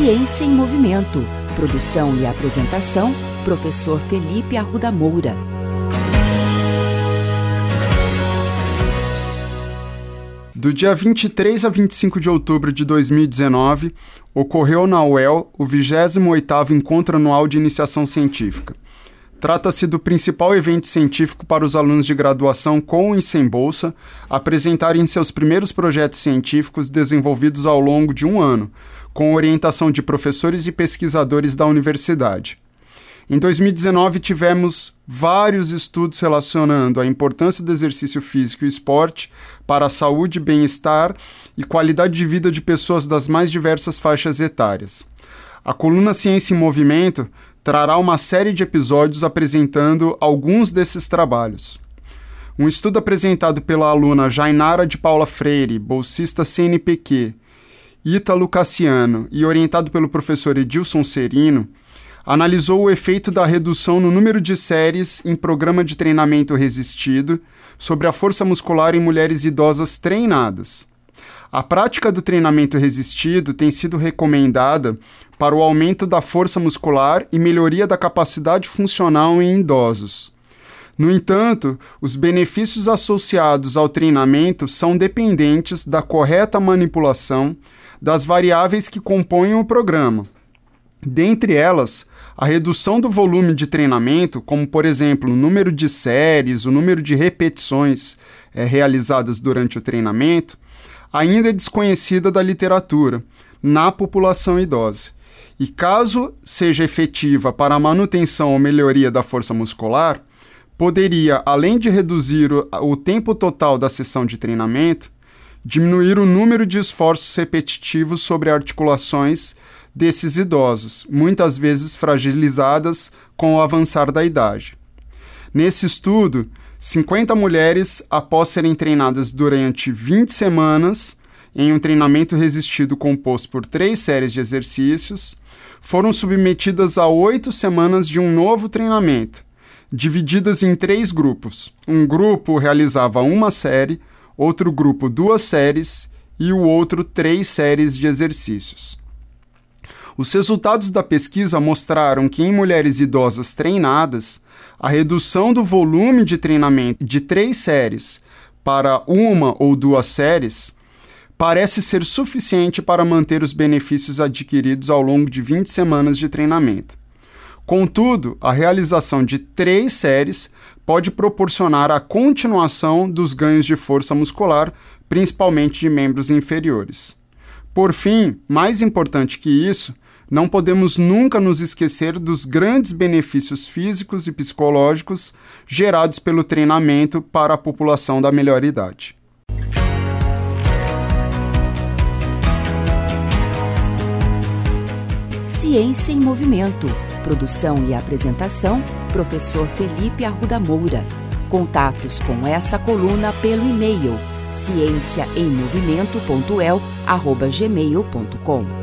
Ciência em Movimento. Produção e apresentação, professor Felipe Arruda Moura. Do dia 23 a 25 de outubro de 2019, ocorreu na UEL o 28º Encontro Anual de Iniciação Científica. Trata-se do principal evento científico para os alunos de graduação com e sem bolsa apresentarem seus primeiros projetos científicos desenvolvidos ao longo de um ano, com orientação de professores e pesquisadores da universidade. Em 2019, tivemos vários estudos relacionando a importância do exercício físico e esporte para a saúde, bem-estar e qualidade de vida de pessoas das mais diversas faixas etárias. A coluna Ciência em Movimento trará uma série de episódios apresentando alguns desses trabalhos. Um estudo apresentado pela aluna Jainara de Paula Freire, bolsista CNPq, Ítalo Cassiano e orientado pelo professor Edilson Serino, analisou o efeito da redução no número de séries em programa de treinamento resistido sobre a força muscular em mulheres idosas treinadas. A prática do treinamento resistido tem sido recomendada para o aumento da força muscular e melhoria da capacidade funcional em idosos. No entanto, os benefícios associados ao treinamento são dependentes da correta manipulação das variáveis que compõem o programa. Dentre elas, a redução do volume de treinamento, como por exemplo o número de séries, o número de repetições é, realizadas durante o treinamento, ainda é desconhecida da literatura na população idosa. E caso seja efetiva para a manutenção ou melhoria da força muscular, poderia, além de reduzir o, o tempo total da sessão de treinamento, diminuir o número de esforços repetitivos sobre articulações desses idosos, muitas vezes fragilizadas com o avançar da idade. Nesse estudo, 50 mulheres, após serem treinadas durante 20 semanas, em um treinamento resistido composto por três séries de exercícios, foram submetidas a oito semanas de um novo treinamento, divididas em três grupos. Um grupo realizava uma série, outro grupo duas séries e o outro três séries de exercícios. Os resultados da pesquisa mostraram que em mulheres idosas treinadas, a redução do volume de treinamento de três séries para uma ou duas séries parece ser suficiente para manter os benefícios adquiridos ao longo de 20 semanas de treinamento. Contudo, a realização de três séries pode proporcionar a continuação dos ganhos de força muscular, principalmente de membros inferiores. Por fim, mais importante que isso, não podemos nunca nos esquecer dos grandes benefícios físicos e psicológicos gerados pelo treinamento para a população da melhor idade. Ciência em Movimento. Produção e apresentação: Professor Felipe Arruda Moura. Contatos com essa coluna pelo e-mail ciênciaemmovimento.el@gmail.com.